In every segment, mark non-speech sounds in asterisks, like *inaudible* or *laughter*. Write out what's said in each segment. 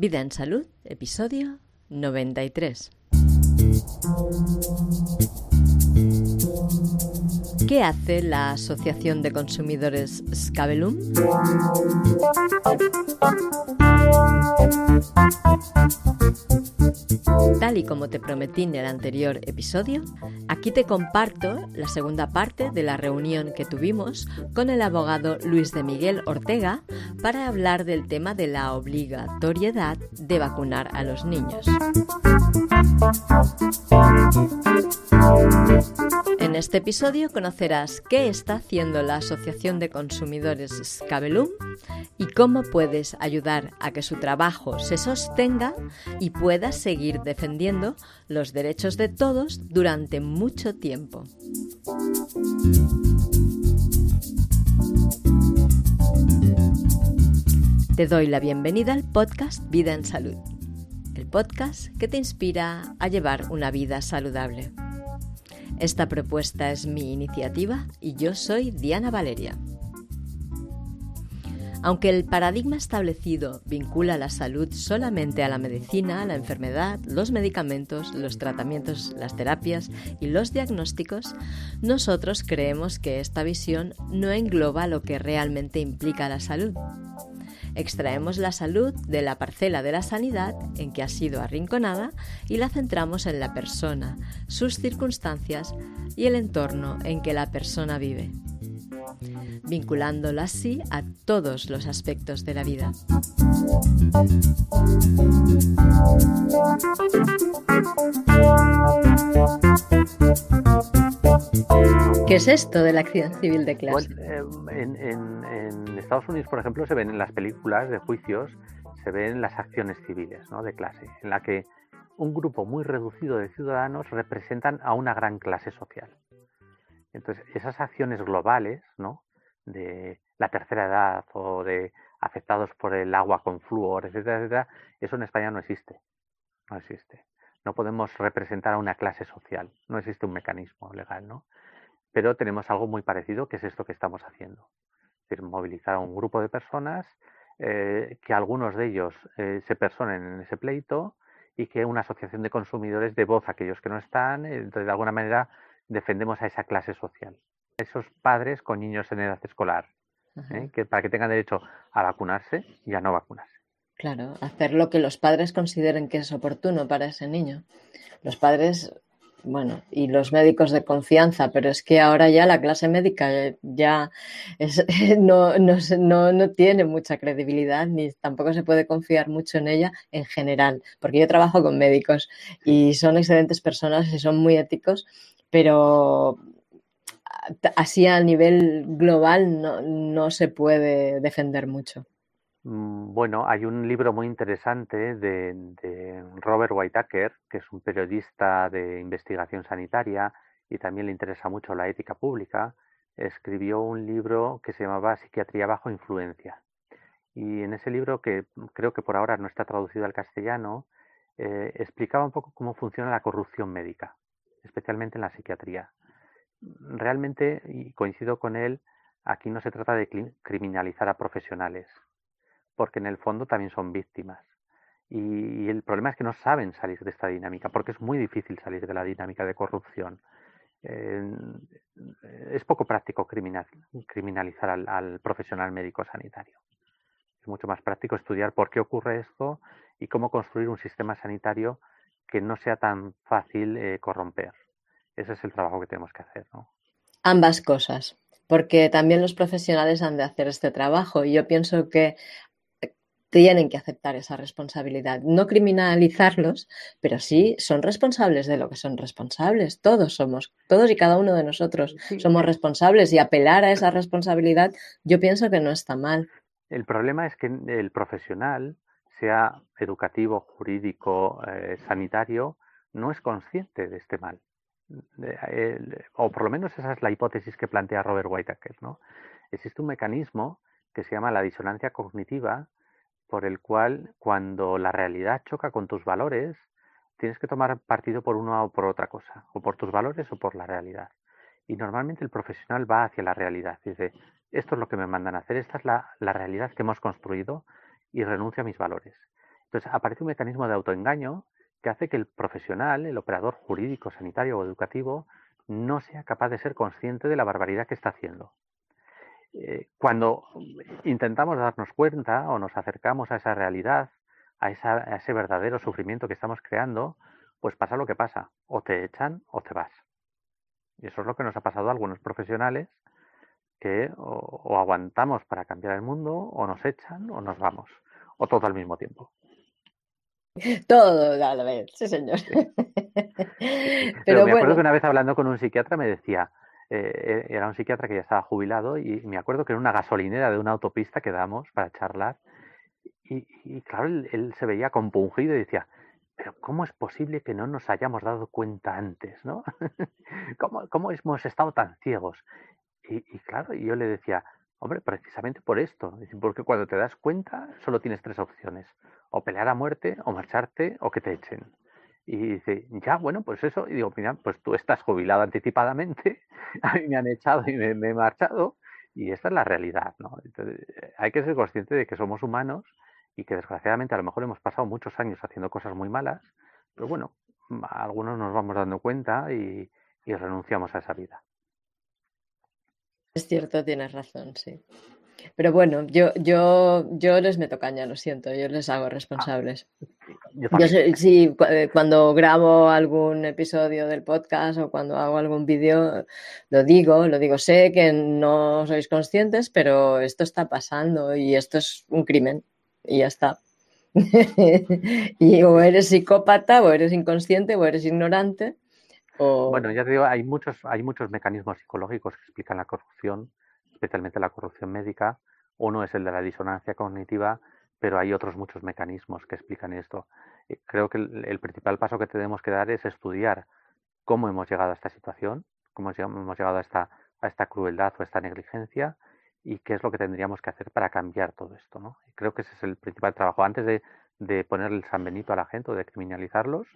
Vida en Salud, episodio 93. ¿Qué hace la Asociación de Consumidores Scabellum? Tal y como te prometí en el anterior episodio, aquí te comparto la segunda parte de la reunión que tuvimos con el abogado Luis de Miguel Ortega para hablar del tema de la obligatoriedad de vacunar a los niños. En este episodio conocerás qué está haciendo la Asociación de Consumidores Scabellum y cómo puedes ayudar a que su trabajo se sostenga y pueda seguir defendiendo los derechos de todos durante mucho tiempo. Te doy la bienvenida al podcast Vida en Salud, el podcast que te inspira a llevar una vida saludable. Esta propuesta es mi iniciativa y yo soy Diana Valeria. Aunque el paradigma establecido vincula la salud solamente a la medicina, la enfermedad, los medicamentos, los tratamientos, las terapias y los diagnósticos, nosotros creemos que esta visión no engloba lo que realmente implica la salud. Extraemos la salud de la parcela de la sanidad en que ha sido arrinconada y la centramos en la persona, sus circunstancias y el entorno en que la persona vive vinculándola así a todos los aspectos de la vida. ¿Qué es esto de la acción civil de clase? Eh, en, Estados Unidos, por ejemplo, se ven en las películas de juicios, se ven las acciones civiles de clase, en la que un grupo muy reducido de ciudadanos representan a una gran clase social. Entonces, esas acciones globales, ¿no? de la tercera edad o de afectados por el agua con flúor, etcétera, etcétera, eso en España no existe. No existe. No podemos representar a una clase social. No existe un mecanismo legal, ¿no? Pero tenemos algo muy parecido, que es esto que estamos haciendo. Es decir, movilizar a un grupo de personas, eh, que algunos de ellos eh, se personen en ese pleito y que una asociación de consumidores dé voz a aquellos que no están. Entonces, de alguna manera, defendemos a esa clase social esos padres con niños en edad escolar, ¿eh? que, para que tengan derecho a vacunarse y a no vacunarse. Claro, hacer lo que los padres consideren que es oportuno para ese niño. Los padres, bueno, y los médicos de confianza, pero es que ahora ya la clase médica ya *laughs* no, no, no, tiene mucha credibilidad ni tampoco se puede confiar mucho en ella en general, porque yo trabajo con médicos y son excelentes personas y son muy éticos, pero así a nivel global no, se puede defender mucho. Mm, bueno, hay un libro muy interesante de, Robert Whitaker, que es un periodista de investigación sanitaria y también le interesa mucho la ética pública. Escribió un libro que se llamaba Psiquiatría bajo influencia. Y en ese libro, que creo que por ahora no está traducido al castellano, eh, explicaba un poco cómo funciona la corrupción médica, especialmente en la psiquiatría realmente, y coincido con él, aquí no se trata de criminalizar a profesionales, porque en el fondo también son víctimas. Y, el problema es que no saben salir de esta dinámica, porque es muy difícil salir de la dinámica de corrupción. es poco práctico criminalizar al, profesional médico sanitario. Es mucho más práctico estudiar por qué ocurre esto y cómo construir un sistema sanitario que no sea tan fácil eh, corromper. Ese es el trabajo que tenemos que hacer, ¿no? Ambas cosas, porque también los profesionales han de hacer este trabajo y yo pienso que tienen que aceptar esa responsabilidad. No criminalizarlos, pero sí son responsables de lo que son responsables. Todos somos, todos y cada uno de nosotros somos responsables y apelar a esa responsabilidad yo pienso que no está mal. El problema es que el profesional, sea educativo, jurídico, eh, sanitario, no es consciente de este mal o por lo menos esa es la hipótesis que plantea Robert Whitaker, ¿no? Existe un mecanismo que se llama la disonancia cognitiva, por el cual cuando la realidad choca con tus valores, tienes que tomar partido por una o por otra cosa, o por tus valores o por la realidad. Y normalmente el profesional va hacia la realidad, dice, esto es lo que me mandan a hacer, esta es la, la realidad que hemos construido y renuncio a mis valores. Entonces aparece un mecanismo de autoengaño que hace que el profesional, el operador jurídico, sanitario o educativo, no sea capaz de ser consciente de la barbaridad que está haciendo. Eh, cuando intentamos darnos cuenta o nos acercamos a esa realidad, a, ese verdadero sufrimiento que estamos creando, pues pasa lo que pasa, o te echan o te vas. Y eso es lo que nos ha pasado a algunos profesionales que o aguantamos para cambiar el mundo, o nos echan o nos vamos, o todo al mismo tiempo. *laughs* Todo a la vez, sí, señor. *laughs* Pero, me acuerdo que una vez hablando con un psiquiatra me decía, eh, era un psiquiatra que ya estaba jubilado y me acuerdo que era una gasolinera de una autopista que damos para charlar y, claro, él, se veía compungido y decía, pero ¿cómo es posible que no nos hayamos dado cuenta antes? ¿no? *laughs* ¿Cómo, ¿Cómo, hemos estado tan ciegos? Y, y claro, yo le decía, hombre, precisamente por esto, porque cuando te das cuenta solo tienes tres opciones o pelear a muerte, o marcharte, o que te echen. Y dice, ya, bueno, pues eso. Y digo, mira, pues tú estás jubilado anticipadamente, *laughs* a mí me han echado y me, he marchado, y esta es la realidad, ¿no? Entonces, hay que ser consciente de que somos humanos y que desgraciadamente a lo mejor hemos pasado muchos años haciendo cosas muy malas, pero bueno, algunos nos vamos dando cuenta y renunciamos a esa vida. Es cierto, tienes razón, sí. Pero bueno, yo, yo, yo les meto caña, lo siento, yo les hago responsables. Yo, sí, eh, cuando grabo algún episodio del podcast o cuando hago algún vídeo, lo digo, lo digo, sé que no sois conscientes, pero esto está pasando y esto es un crimen y ya está. *laughs* y o eres psicópata, o eres inconsciente, o eres ignorante. O... Bueno, ya te digo, hay muchos, hay muchos mecanismos psicológicos que explican la corrupción especialmente la corrupción médica. Uno es el de la disonancia cognitiva, pero hay otros muchos mecanismos que explican esto. Eh, creo que el, principal paso que tenemos que dar es estudiar cómo hemos llegado a esta situación, cómo hemos llegado a esta, a esta crueldad o a esta negligencia y qué es lo que tendríamos que hacer para cambiar todo esto. ¿no? creo que ese es el principal trabajo. Antes de, de poner el San Benito a la gente o de criminalizarlos,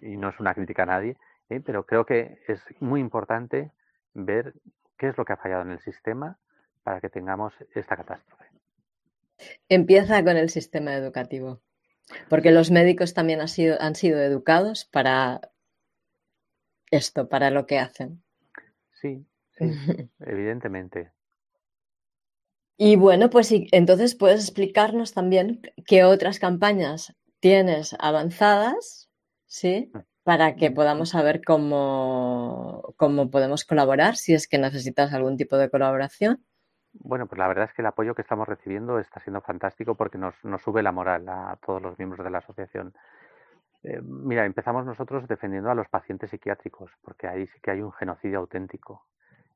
y no es una crítica a nadie, ¿eh? pero creo que es muy importante ver qué es lo que ha fallado en el sistema para que tengamos esta catástrofe. Empieza con el sistema educativo, porque los médicos también han sido, han sido educados para esto, para lo que hacen. Sí, *laughs* evidentemente. Y bueno, pues entonces puedes explicarnos también qué otras campañas tienes avanzadas, ¿sí? Para que podamos saber cómo, cómo podemos colaborar, si es que necesitas algún tipo de colaboración. Bueno, pues la verdad es que el apoyo que estamos recibiendo está siendo fantástico porque nos, nos sube la moral a todos los miembros de la asociación. Eh, mira, empezamos nosotros defendiendo a los pacientes psiquiátricos, porque ahí sí que hay un genocidio auténtico.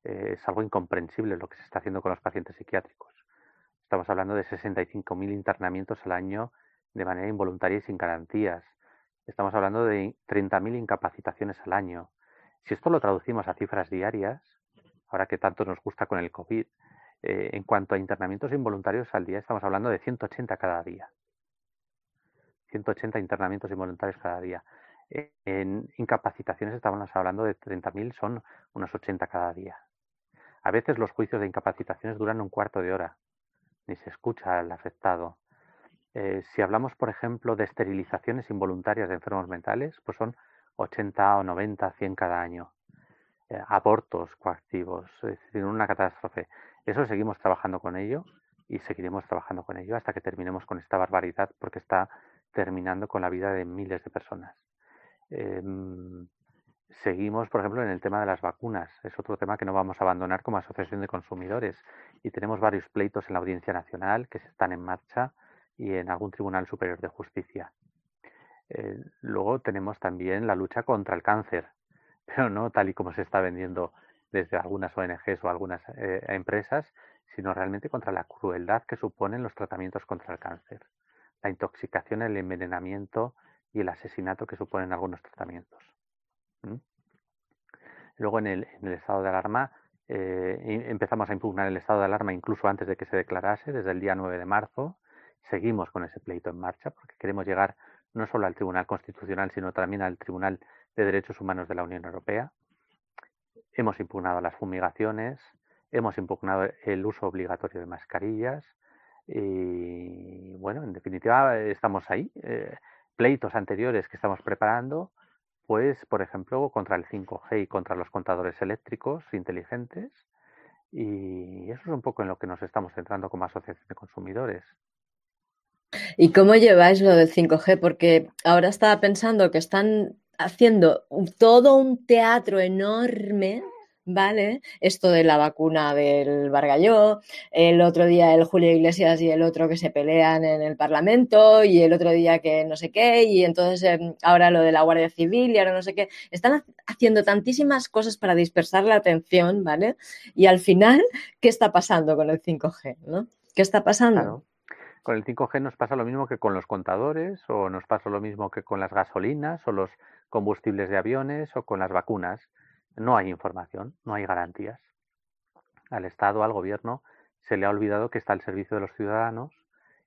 Eh, es algo incomprensible lo que se está haciendo con los pacientes psiquiátricos. Estamos hablando de 65.000 internamientos al año de manera involuntaria y sin garantías. Estamos hablando de 30.000 incapacitaciones al año. Si esto lo traducimos a cifras diarias, ahora que tanto nos gusta con el COVID, eh, en cuanto a internamientos involuntarios al día, estamos hablando de 180 cada día. 180 internamientos involuntarios cada día. En incapacitaciones estamos hablando de 30.000, son unos 80 cada día. A veces los juicios de incapacitaciones duran un cuarto de hora, ni se escucha al afectado. Eh, si hablamos, por ejemplo, de esterilizaciones involuntarias de enfermos mentales, pues son 80 o 90, 100 cada año. Eh, abortos coactivos, es decir, una catástrofe. Eso seguimos trabajando con ello y seguiremos trabajando con ello hasta que terminemos con esta barbaridad porque está terminando con la vida de miles de personas. Em, seguimos, por ejemplo, en el tema de las vacunas. Es otro tema que no vamos a abandonar como asociación de consumidores y tenemos varios pleitos en la Audiencia Nacional que se están en marcha y en algún tribunal superior de justicia. Eh, luego tenemos también la lucha contra el cáncer, *laughs* pero no tal y como se está vendiendo desde algunas ONGs o algunas eh, empresas, sino realmente contra la crueldad que suponen los tratamientos contra el cáncer, la intoxicación, el envenenamiento y el asesinato que suponen algunos tratamientos. Luego en el, estado de alarma eh, empezamos a impugnar el estado de alarma incluso antes de que se declarase, desde el día 9 de marzo, seguimos con ese pleito en marcha porque queremos llegar no solo al Tribunal Constitucional, sino también al Tribunal de Derechos Humanos de la Unión Europea. Hemos impugnado las fumigaciones, hemos impugnado el uso obligatorio de mascarillas, Y bueno, en definitiva, estamos ahí. Eh, pleitos anteriores que estamos preparando, pues, por ejemplo, contra el 5G y contra los contadores eléctricos inteligentes. Y eso es un poco en lo que nos estamos centrando como asociación de consumidores. ¿Y cómo lleváis lo del 5G? Porque ahora estaba pensando que están haciendo todo un teatro enorme ¿vale? Esto de la vacuna del Bargalló, el otro día el Julio Iglesias y el otro que se pelean en el Parlamento y el otro día que no sé qué y entonces em, ahora lo de la Guardia Civil y ahora no sé qué. Están haciendo tantísimas cosas para dispersar la atención, ¿vale? Y al final, ¿qué está pasando con el 5G, ¿no? ¿Qué está pasando? Con el 5G nos pasa lo mismo que con los contadores o nos pasa lo mismo que con las gasolinas o los combustibles de aviones o con las vacunas no hay información, no hay garantías. Al Estado, al Gobierno, se le ha olvidado que está al servicio de los ciudadanos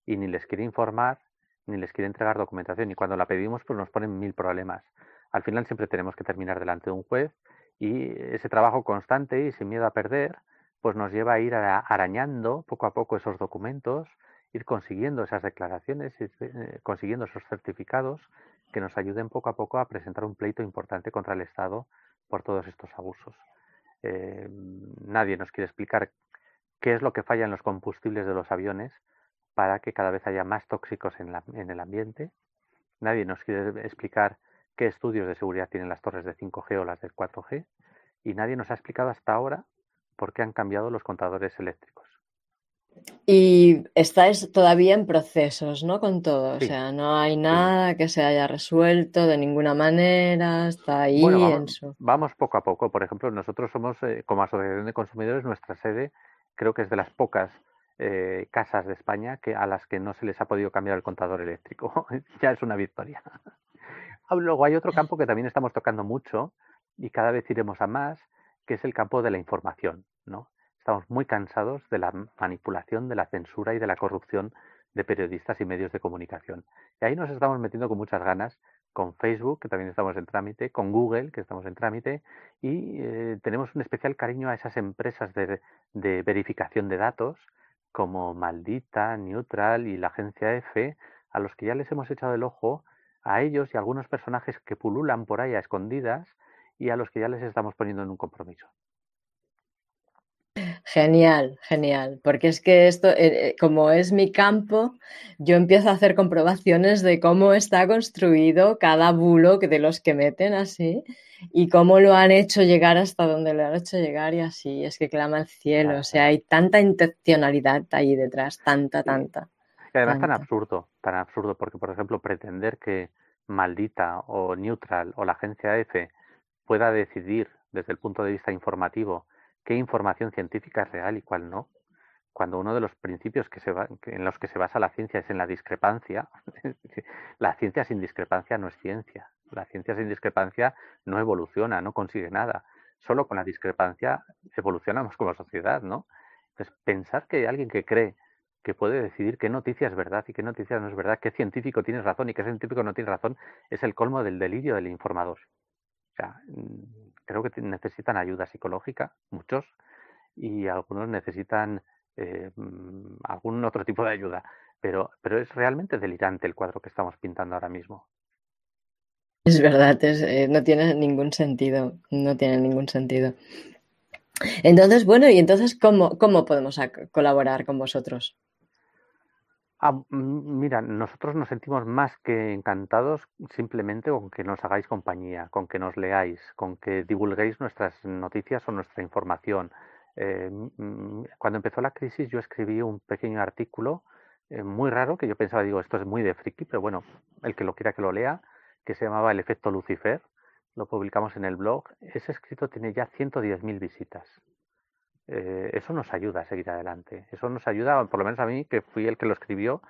y ni les quiere informar, ni les quiere entregar documentación. Y cuando la pedimos, pues nos ponen mil problemas. Al final siempre tenemos que terminar delante de un juez y ese trabajo constante y sin miedo a perder, pues nos lleva a ir arañando poco a poco esos documentos, ir consiguiendo esas declaraciones, eh, consiguiendo esos certificados que nos ayuden poco a poco a presentar un pleito importante contra el Estado por todos estos abusos. Eh, nadie nos quiere explicar qué es lo que falla en los combustibles de los aviones para que cada vez haya más tóxicos en, el ambiente. Nadie nos quiere explicar qué estudios de seguridad tienen las torres de 5G o las de 4G. Y nadie nos ha explicado hasta ahora por qué han cambiado los contadores eléctricos. Y estáis todavía en procesos, ¿no? Con todo. O sea, no hay nada que se haya resuelto de ninguna manera. Está ahí vamos, en su. Vamos poco a poco. Por ejemplo, nosotros somos, eh, como Asociación de Consumidores, nuestra sede creo que es de las pocas eh, casas de España que a las que no se les ha podido cambiar el contador eléctrico. *laughs* ya es una victoria. *laughs* Luego hay otro campo que también estamos tocando mucho y cada vez iremos a más, que es el campo de la información, ¿no? Estamos muy cansados de la manipulación, de la censura y de la corrupción de periodistas y medios de comunicación. Y ahí nos estamos metiendo con muchas ganas, con Facebook, que también estamos en trámite, con Google, que estamos en trámite, y eh, tenemos un especial cariño a esas empresas de, de, verificación de datos, como Maldita, Neutral y la agencia EFE, a los que ya les hemos echado el ojo, a ellos y a algunos personajes que pululan por ahí a escondidas, y a los que ya les estamos poniendo en un compromiso. Genial, genial, porque es que esto, eh, eh, como es mi campo, yo empiezo a hacer comprobaciones de cómo está construido cada bulo de los que meten así y cómo lo han hecho llegar hasta donde lo han hecho llegar y así, es que clama el cielo, o sea, hay tanta intencionalidad ahí detrás, tanta, tanta. Y además tan absurdo, tan absurdo, porque por ejemplo pretender que Maldita o Neutral o la agencia F pueda decidir desde el punto de vista informativo qué información científica es real y cuál no. Cuando uno de los principios que se en los que se basa la ciencia es en la discrepancia, *laughs* la ciencia sin discrepancia no es ciencia. La ciencia sin discrepancia no evoluciona, no consigue nada. Solo con la discrepancia evolucionamos como sociedad, ¿no? Entonces, pensar que alguien que cree que puede decidir qué noticia es verdad y qué noticia no es verdad, qué científico tiene razón y qué científico no tiene razón, es el colmo del delirio del informador. Mm, creo que necesitan ayuda psicológica, muchos, y algunos necesitan eh, mm, algún otro tipo de ayuda. Pero, pero es realmente delirante el cuadro que estamos pintando ahora mismo. Es verdad, eh, no tiene ningún sentido, no tiene ningún sentido. Entonces, bueno, ¿y entonces cómo, cómo podemos colaborar con vosotros? Ah, mira, nosotros nos sentimos más que encantados simplemente con que nos hagáis compañía, con que nos leáis, con que divulguéis nuestras noticias o nuestra información. Eh, cuando empezó la crisis yo escribí un pequeño artículo eh, muy raro que yo pensaba, digo, esto es muy de friki, pero bueno, el que lo quiera que lo lea, que se llamaba El efecto Lucifer, lo publicamos en el blog. Ese escrito tiene ya 110.000 visitas. Eh, eso nos ayuda a seguir adelante. Eso nos ayuda, por lo menos a mí, que fui el que lo escribió,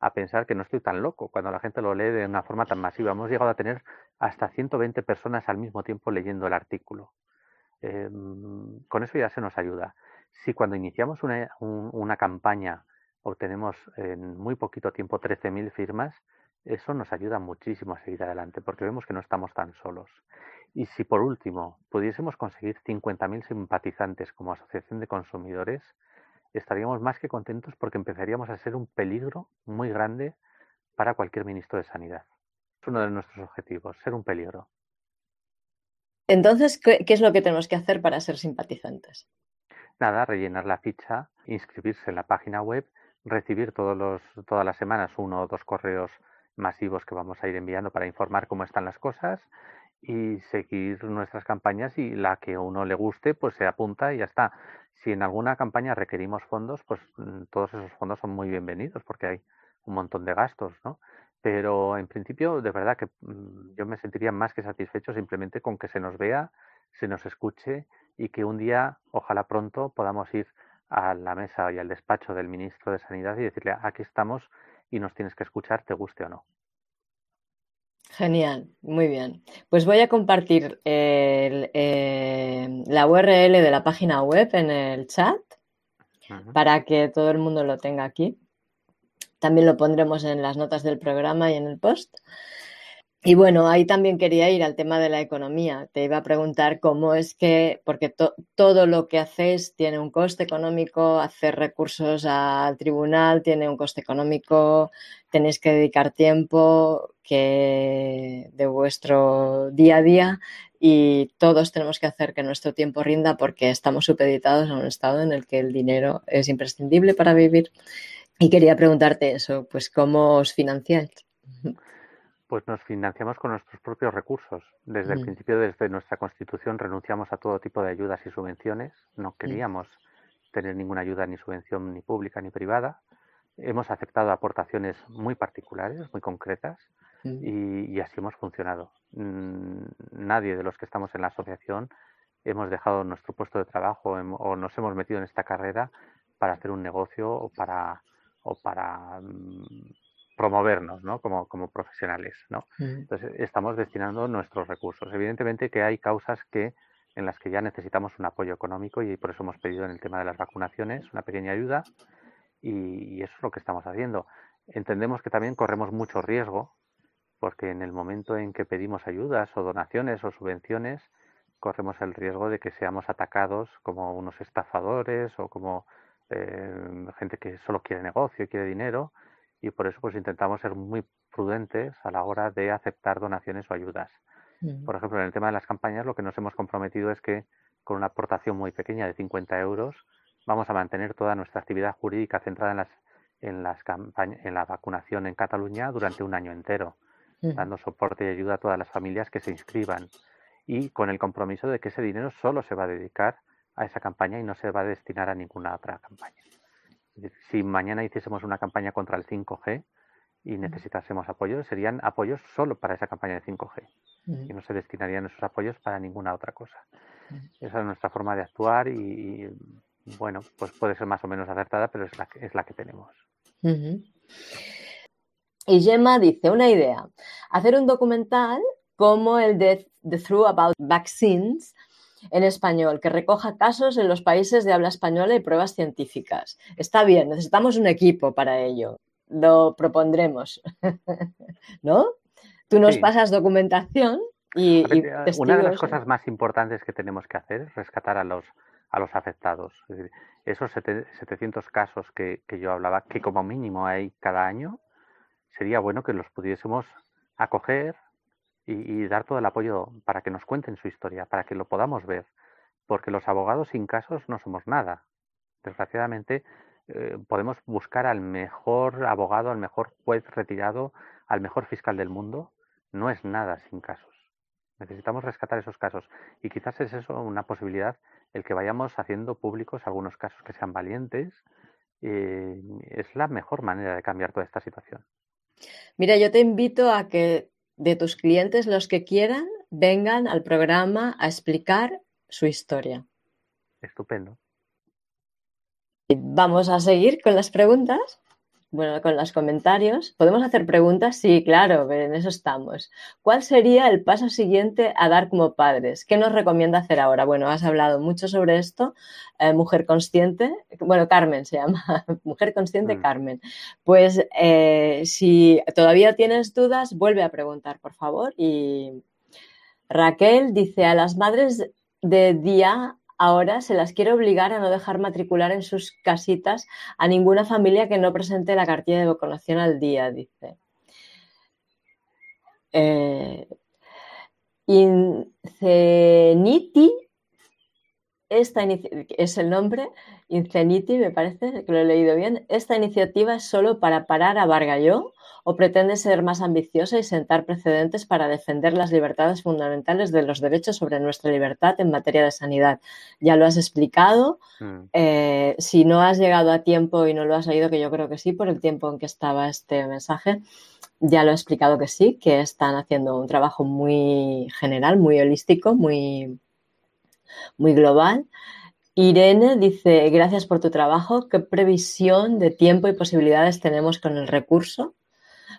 a pensar que no estoy tan loco cuando la gente lo lee de una forma tan masiva. Hemos llegado a tener hasta 120 personas al mismo tiempo leyendo el artículo. Em, con eso ya se nos ayuda. Si cuando iniciamos una, una campaña obtenemos en muy poquito tiempo 13.000 firmas, eso nos ayuda muchísimo a seguir adelante porque vemos que no estamos tan solos. Y si por último pudiésemos conseguir 50.000 simpatizantes como asociación de consumidores, estaríamos más que contentos porque empezaríamos a ser un peligro muy grande para cualquier ministro de Sanidad. Es uno de nuestros objetivos, ser un peligro. Entonces, ¿qué, es lo que tenemos que hacer para ser simpatizantes? Nada, rellenar la ficha, inscribirse en la página web, recibir todos los, todas las semanas uno o dos correos masivos que vamos a ir enviando para informar cómo están las cosas y seguir nuestras campañas y la que a uno le guste, pues se apunta y ya está. Si en alguna campaña requerimos fondos, pues mm, todos esos fondos son muy bienvenidos porque hay un montón de gastos, ¿no? Pero en principio, de verdad que mm, yo me sentiría más que satisfecho simplemente con que se nos vea, se nos escuche y que un día, ojalá pronto, podamos ir a la mesa y al despacho del ministro de Sanidad y decirle, aquí estamos y nos tienes que escuchar, te guste o no. Genial, muy bien. Pues voy a compartir eh, la URL de la página web en el chat para que todo el mundo lo tenga aquí. También lo pondremos en las notas del programa y en el post. Y bueno, ahí también quería ir al tema de la economía. Te iba a preguntar cómo es que, porque todo lo que hacéis tiene un coste económico, hacer recursos al tribunal tiene un coste económico, tenéis que dedicar tiempo que de vuestro día a día y todos tenemos que hacer que nuestro tiempo rinda porque estamos supeditados a un estado en el que el dinero es imprescindible para vivir. Y quería preguntarte eso, pues cómo os financiáis. Pues nos financiamos con nuestros propios recursos. Desde el mm. principio, desde nuestra constitución, renunciamos a todo tipo de ayudas y subvenciones. No mm. queríamos tener ninguna ayuda ni subvención ni pública ni privada. Hemos aceptado aportaciones muy particulares, muy concretas, mm. y, así hemos funcionado. Nadie de los que estamos en la asociación hemos dejado nuestro puesto de trabajo o nos hemos metido en esta carrera para hacer un negocio o para, o para promovernos ¿no? como, como profesionales. ¿no? Entonces, estamos destinando nuestros recursos. Evidentemente que hay causas que en las que ya necesitamos un apoyo económico y por eso hemos pedido en el tema de las vacunaciones una pequeña ayuda y, eso es lo que estamos haciendo. Entendemos que también corremos mucho riesgo porque en el momento en que pedimos ayudas o donaciones o subvenciones corremos el riesgo de que seamos atacados como unos estafadores o como eh, gente que solo quiere negocio y quiere dinero y por eso pues intentamos ser muy prudentes a la hora de aceptar donaciones o ayudas. Mm. Por ejemplo, en el tema de las campañas lo que nos hemos comprometido es que con una aportación muy pequeña de 50 euros vamos a mantener toda nuestra actividad jurídica centrada en las en las campañas en la vacunación en Cataluña durante un año entero, mm. dando soporte y ayuda a todas las familias que se inscriban y con el compromiso de que ese dinero solo se va a dedicar a esa campaña y no se va a destinar a ninguna otra campaña si mañana hiciésemos una campaña contra el 5G y necesitásemos apoyo, serían apoyos solo para esa campaña de 5G y no se destinarían esos apoyos para ninguna otra cosa. Esa es nuestra forma de actuar y, bueno, pues puede ser más o menos acertada, pero es la, es la que tenemos. Y Gemma dice, una idea, hacer un documental como el de The True About Vaccines en español que recoja casos en los países de habla española y pruebas científicas. Está bien, necesitamos un equipo para ello. Lo propondremos. *laughs* ¿No? Tú nos pasas documentación y, Una de las cosas más importantes que tenemos que hacer es rescatar a los, a los afectados. esos 700 casos que, que yo hablaba, que como mínimo hay cada año, sería bueno que los pudiésemos acoger, y, dar todo el apoyo para que nos cuenten su historia, para que lo podamos ver, porque los abogados sin casos no somos nada. Desgraciadamente, eh, podemos buscar al mejor abogado, al mejor juez retirado, al mejor fiscal del mundo. No es nada sin casos. Necesitamos rescatar esos casos. Y quizás es eso una posibilidad, el que vayamos haciendo públicos algunos casos que sean valientes. Eh, es la mejor manera de cambiar toda esta situación. Mira, yo te invito a que de tus clientes, los que quieran, vengan al programa a explicar su historia. Estupendo. Vamos a seguir con las preguntas. Bueno, con los comentarios. ¿Podemos hacer preguntas? Sí, claro, en eso estamos. ¿Cuál sería el paso siguiente a dar como padres? ¿Qué nos recomienda hacer ahora? Bueno, has hablado mucho sobre esto. Eh, mujer consciente, bueno, Carmen se llama, *laughs* Mujer consciente mm. Carmen. Pues eh, si todavía tienes dudas, vuelve a preguntar, por favor. Y Raquel dice, a las madres de día ahora se las quiere obligar a no dejar matricular en sus casitas a ninguna familia que no presente la cartilla de vacunación al día, dice. Eh, Inceniti, esta es el nombre, Inceniti, me parece que lo he leído bien. Esta iniciativa es solo para parar a Vargalló o pretende ser más ambiciosa y sentar precedentes para defender las libertades fundamentales de los derechos sobre nuestra libertad en materia de sanidad. Ya lo has explicado. Mm. Eh, si no has llegado a tiempo y no lo has oído, que yo creo que sí, por el tiempo en que estaba este mensaje, ya lo he explicado que sí, que están haciendo un trabajo muy general, muy holístico, muy, muy global. Irene dice, gracias por tu trabajo. ¿Qué previsión de tiempo y posibilidades tenemos con el recurso?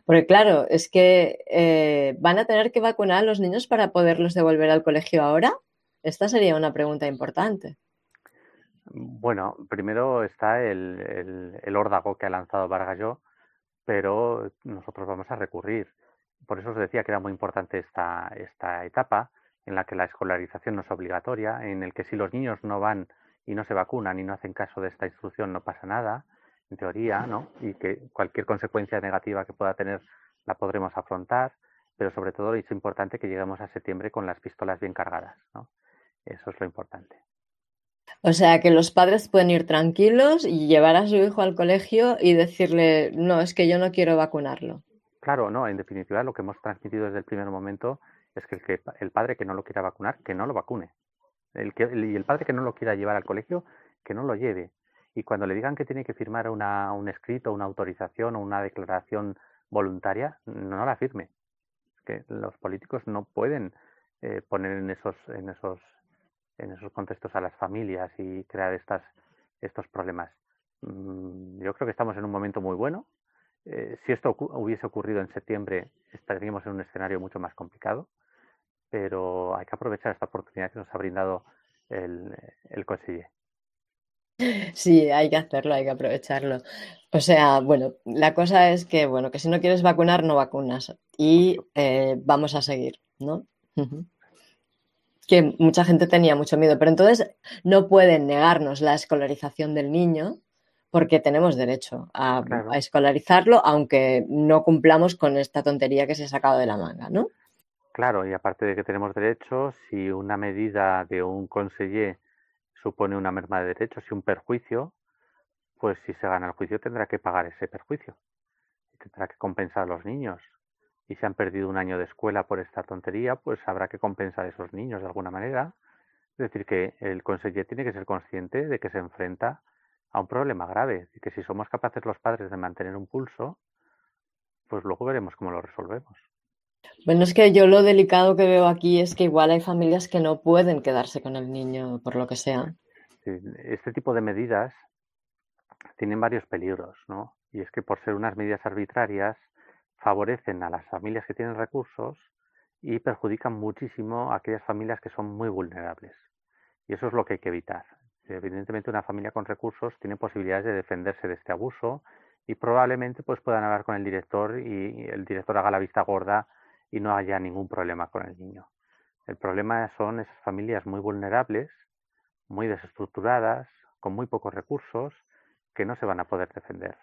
Porque claro, es que eh, van a tener que vacunar a los niños para poderlos devolver al colegio ahora. Esta sería una pregunta importante. Bueno, primero está el, el, órdago que ha lanzado Vargallo, pero nosotros vamos a recurrir. Por eso os decía que era muy importante esta, esta etapa en la que la escolarización no es obligatoria, en el que si los niños no van y no se vacunan y no hacen caso de esta instrucción no pasa nada, en teoría, ¿no? Y que cualquier consecuencia negativa que pueda tener la podremos afrontar, pero sobre todo es importante que lleguemos a septiembre con las pistolas bien cargadas, ¿no? Eso es lo importante. O sea, que los padres pueden ir tranquilos y llevar a su hijo al colegio y decirle, no, es que yo no quiero vacunarlo. Claro, no, en definitiva lo que hemos transmitido desde el primer momento es que el, que, el padre que no lo quiera vacunar, que no lo vacune. El que, y el padre que no lo quiera llevar al colegio, que no lo lleve y cuando le digan que tiene que firmar una, un escrito, una autorización o una declaración voluntaria, no la firme. que los políticos no pueden eh, poner en esos, en esos, en esos contextos a las familias y crear estas, estos problemas. Mm, yo creo que estamos en un momento muy bueno. Eh, si esto hubiese ocurrido en septiembre, estaríamos en un escenario mucho más complicado, pero hay que aprovechar esta oportunidad que nos ha brindado el, el conseller. Sí, hay que hacerlo, hay que aprovecharlo. O sea, bueno, la cosa es que, bueno, que si no quieres vacunar, no vacunas. Y eh, vamos a seguir, ¿no? Que mucha gente tenía mucho miedo, pero entonces no pueden negarnos la escolarización del niño porque tenemos derecho a, a escolarizarlo, aunque no cumplamos con esta tontería que se ha sacado de la manga, ¿no? Claro, y aparte de que tenemos derecho, si una medida de un conseller supone una merma de derechos y un perjuicio, pues si se gana el juicio tendrá que pagar ese perjuicio. Tendrá que compensar a los niños. Y si han perdido un año de escuela por esta tontería, pues habrá que compensar a esos niños de alguna manera. Es decir, que el conseller tiene que ser consciente de que se enfrenta a un problema grave y que si somos capaces los padres de mantener un pulso, pues luego veremos cómo lo resolvemos. Bueno, es que yo lo delicado que veo aquí es que igual hay familias que no pueden quedarse con el niño por lo que sea. este tipo de medidas tienen varios peligros, ¿no? Y es que por ser unas medidas arbitrarias favorecen a las familias que tienen recursos y perjudican muchísimo a aquellas familias que son muy vulnerables. Y eso es lo que hay que evitar. Evidentemente una familia con recursos tiene posibilidades de defenderse de este abuso y probablemente pues puedan hablar con el director y el director haga la vista gorda y no haya ningún problema con el niño. El problema son esas familias muy vulnerables, muy desestructuradas, con muy pocos recursos, que no se van a poder defender.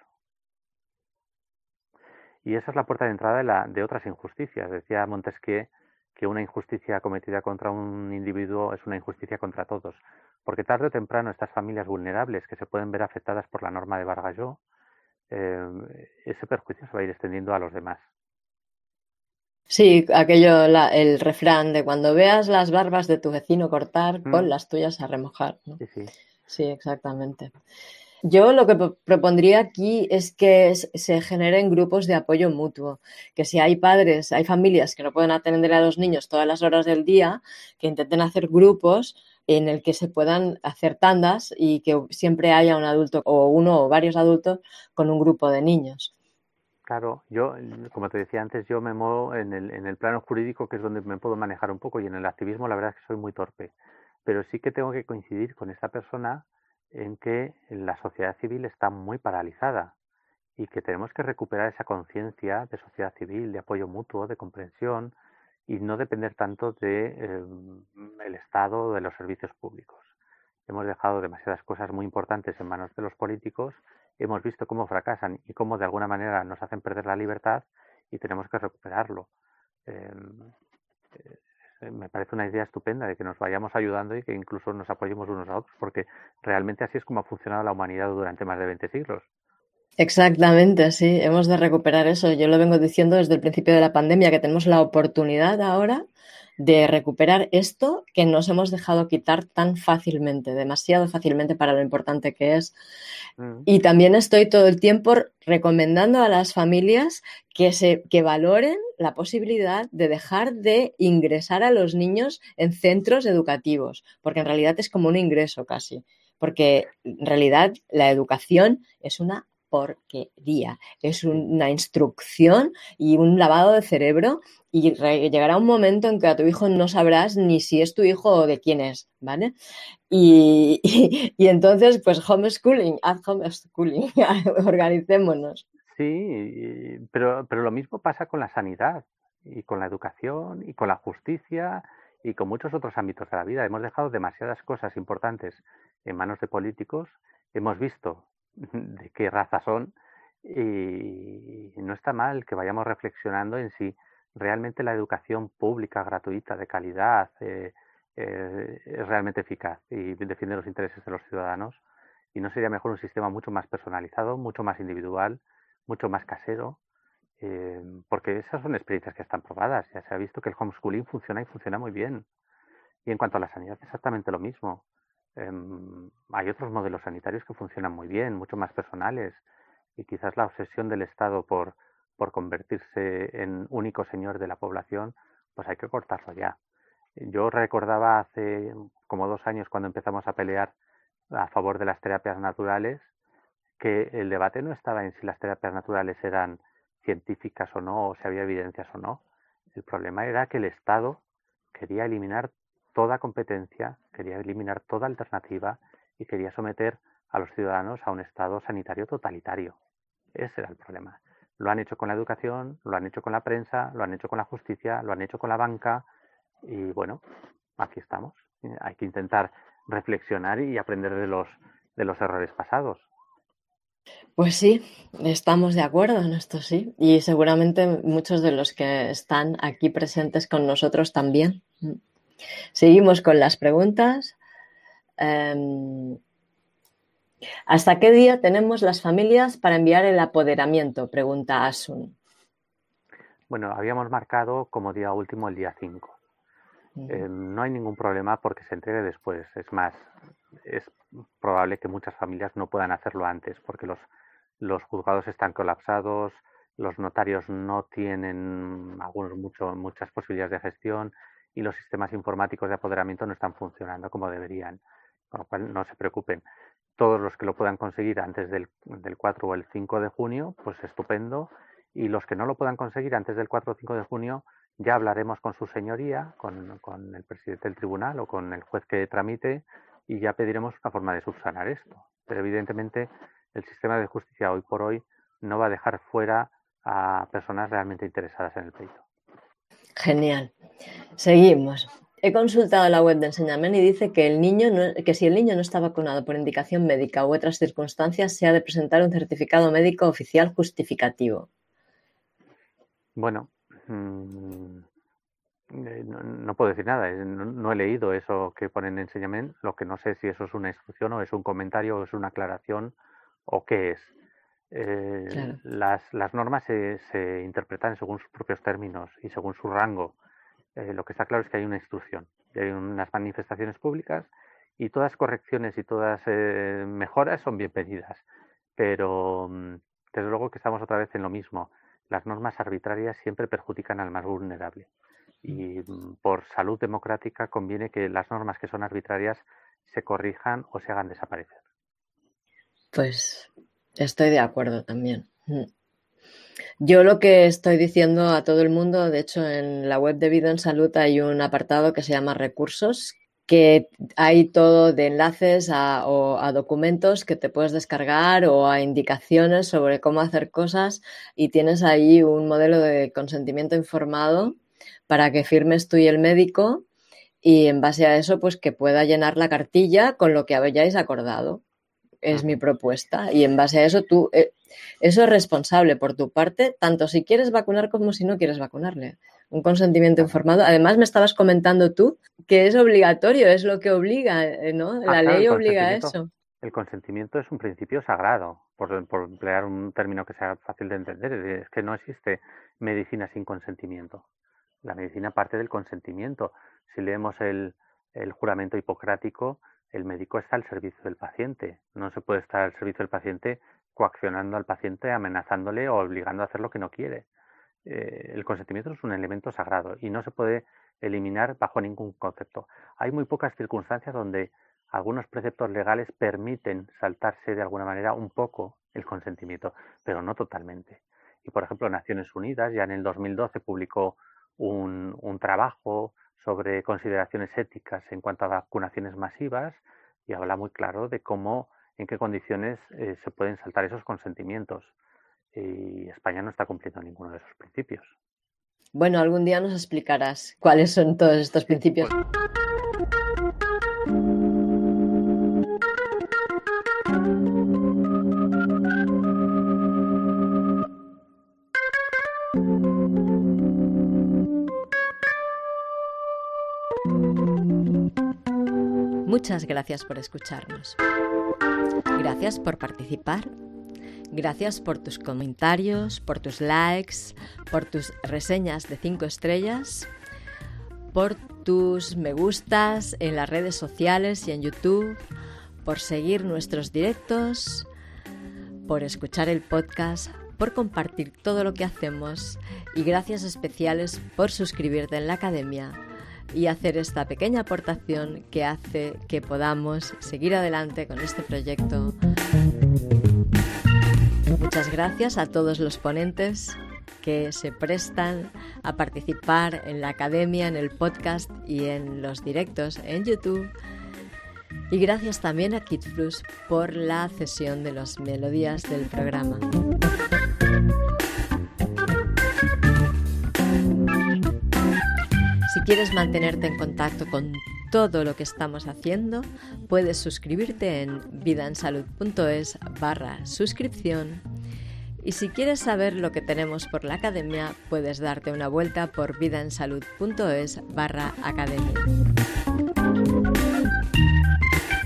Y esa es la puerta de entrada de, otras injusticias. Decía Montesquieu que una injusticia cometida contra un individuo es una injusticia contra todos, porque tarde o temprano estas familias vulnerables que se pueden ver afectadas por la norma de Vargalló, eh, ese perjuicio se va a ir extendiendo a los demás. Sí, aquello, el refrán de cuando veas las barbas de tu vecino cortar, pon mm. las tuyas a remojar. Sí, sí. sí, exactamente. Yo lo que propondría aquí es que se generen grupos de apoyo mutuo, que si hay padres, hay familias que no pueden atender a los niños todas las horas del día, que intenten hacer grupos en el que se puedan hacer tandas y que siempre haya un adulto o uno o varios adultos con un grupo de niños. Claro, yo, como te decía antes, yo me muevo en el, en el plano jurídico, que es donde me puedo manejar un poco, y en el activismo la verdad es que soy muy torpe. Pero sí que tengo que coincidir con esta persona en que la sociedad civil está muy paralizada y que tenemos que recuperar esa conciencia de sociedad civil, de apoyo mutuo, de comprensión y no depender tanto de, eh, el Estado o de los servicios públicos. hemos dejado demasiadas cosas muy importantes en manos de los políticos, hemos visto cómo fracasan y cómo de alguna manera nos hacen perder la libertad y tenemos que recuperarlo. Em, eh, me parece una idea estupenda de que nos vayamos ayudando y que incluso nos apoyemos unos a otros, porque realmente así es como ha funcionado la humanidad durante más de 20 siglos. Exactamente, sí, hemos de recuperar eso. Yo lo vengo diciendo desde el principio de la pandemia, que tenemos la oportunidad ahora de recuperar esto que nos hemos dejado quitar tan fácilmente, demasiado fácilmente para lo importante que es. Mm. Y también estoy todo el tiempo recomendando a las familias que, se, que valoren la posibilidad de dejar de ingresar a los niños en centros educativos, porque en realidad es como un ingreso casi, porque en realidad la educación es una porquería. Es una instrucción y un lavado de cerebro y llegará un momento en que a tu hijo no sabrás ni si es tu hijo o de quién es, ¿vale? Y, *laughs* entonces, pues homeschooling, haz homeschooling, *laughs* organicémonos. Sí, pero, pero lo mismo pasa con la sanidad y con la educación y con la justicia y con muchos otros ámbitos de la vida. Hemos dejado demasiadas cosas importantes en manos de políticos. Hemos visto *laughs* de qué raza son y no está mal que vayamos reflexionando en si realmente la educación pública, gratuita, de calidad, eh, eh, es realmente eficaz y defiende los intereses de los ciudadanos. Y no sería mejor un sistema mucho más personalizado, mucho más individual, mucho más casero, eh, porque esas son experiencias que están probadas. Ya se ha visto que el homeschooling funciona y funciona muy bien. Y en cuanto a la sanidad, exactamente lo mismo. Em, hay otros modelos sanitarios que funcionan muy bien, mucho más personales, y quizás la obsesión del Estado por, por convertirse en único señor de la población, pues hay que cortarlo ya. Yo recordaba hace como dos años cuando empezamos a pelear a favor de las terapias naturales, que el debate no estaba en si las terapias naturales eran científicas o no, o si había evidencias o no. El problema era que el Estado quería eliminar toda competencia, quería eliminar toda alternativa y quería someter a los ciudadanos a un estado sanitario totalitario. Ese era el problema. Lo han hecho con la educación, lo han hecho con la prensa, lo han hecho con la justicia, lo han hecho con la banca y bueno, aquí estamos. Hay que intentar reflexionar y aprender de los, errores pasados. Pues sí, estamos de acuerdo en esto, sí. Y seguramente muchos de los que están aquí presentes con nosotros también. Seguimos con las preguntas. Em, ¿Hasta qué día tenemos las familias para enviar el apoderamiento? Pregunta Asun. Bueno, habíamos marcado como día último el día 5. Em, no hay ningún problema porque se entregue después. Es más, es probable que muchas familias no puedan hacerlo antes porque los, los juzgados están colapsados, los notarios no tienen algunos mucho, muchas posibilidades de gestión y los sistemas informáticos de apoderamiento no están funcionando como deberían. Con lo cual, no se preocupen. Todos los que lo puedan conseguir antes del, 4 o el 5 de junio, pues estupendo. Y los que no lo puedan conseguir antes del 4 o 5 de junio, ya hablaremos con su señoría, con, con el presidente del tribunal o con el juez que tramite y ya pediremos una forma de subsanar esto. Pero evidentemente el sistema de justicia hoy por hoy no va a dejar fuera a personas realmente interesadas en el pleito. Genial. Seguimos. He consultado la web de Enseñamen y dice que, el niño que si el niño no está vacunado por indicación médica u otras circunstancias, se ha de presentar un certificado médico oficial justificativo. Bueno, mm, eh, no, puedo decir nada. Eh, no, he leído eso que ponen en Enseñamen. Lo que no sé si eso es una instrucción o es un comentario o es una aclaración o qué es. Eh, las, las, normas se, se, interpretan según sus propios términos y según su rango. Eh, lo que está claro es que hay una instrucción y hay unas manifestaciones públicas y todas correcciones y todas eh, mejoras son bienvenidas. Pero mm, desde luego que estamos otra vez en lo mismo. Las normas arbitrarias siempre perjudican al más vulnerable. Y mm, por salud democrática conviene que las normas que son arbitrarias se corrijan o se hagan desaparecer. Pues Estoy de acuerdo también. Mm. Yo lo que estoy diciendo a todo el mundo, de hecho en la web de Vida en Salud hay un apartado que se llama recursos, que hay todo de enlaces a, documentos que te puedes descargar o a indicaciones sobre cómo hacer cosas y tienes ahí un modelo de consentimiento informado para que firmes tú y el médico y en base a eso, pues que pueda llenar la cartilla con lo que hayáis acordado. Es mi propuesta. Y en base a eso, tú, eh, eso es responsable por tu parte, tanto si quieres vacunar como si no quieres vacunarle. Un consentimiento informado. Además, me estabas comentando tú que es obligatorio, es lo que obliga, eh, ¿no? Ah, la ley obliga a eso. El consentimiento es un principio sagrado, por, por, emplear un término que sea fácil de entender. Es que no existe medicina sin consentimiento. La medicina parte del consentimiento. Si leemos el, el juramento hipocrático, el médico está al servicio del paciente. No se puede estar al servicio del paciente coaccionando al paciente, amenazándole o obligando a hacer lo que no quiere. Eh, el consentimiento es un elemento sagrado y no se puede eliminar bajo ningún concepto. Hay muy pocas circunstancias donde algunos preceptos legales permiten saltarse de alguna manera un poco el consentimiento, pero no totalmente. Y por ejemplo, Naciones Unidas ya en el 2012 publicó un, un trabajo sobre consideraciones éticas en cuanto a vacunaciones masivas y habla muy claro de cómo, en qué condiciones eh, se pueden saltar esos consentimientos. Y España no está cumpliendo ninguno de esos principios. Bueno, algún día nos explicarás cuáles son todos estos principios. Muchas gracias por escucharnos. Gracias por participar. Gracias por tus comentarios, por tus likes, por tus reseñas de 5 estrellas, por tus me gustas en las redes sociales y en YouTube, por seguir nuestros directos, por escuchar el podcast, por compartir todo lo que hacemos y gracias especiales por suscribirte en la academia y hacer esta pequeña aportación que hace que podamos seguir adelante con este proyecto. Muchas gracias a todos los ponentes que se prestan a participar en la academia, en el podcast y en los directos en YouTube. Y gracias también a KidFlux por la cesión de las melodías del programa. Quieres mantenerte en contacto con todo lo que estamos haciendo, puedes suscribirte en vidaensalud.es barra suscripción. Y si quieres saber lo que tenemos por la academia, puedes darte una vuelta por vidaensalud.es barra academia.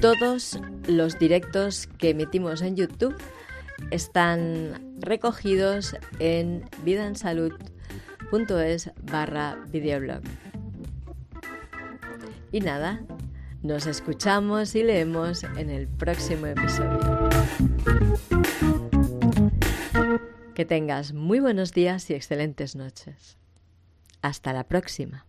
Todos los directos que emitimos en YouTube están recogidos en vidaensalud.es barra videoblog. Y nada, nos escuchamos y leemos en el próximo episodio. Que tengas muy buenos días y excelentes noches. Hasta la próxima.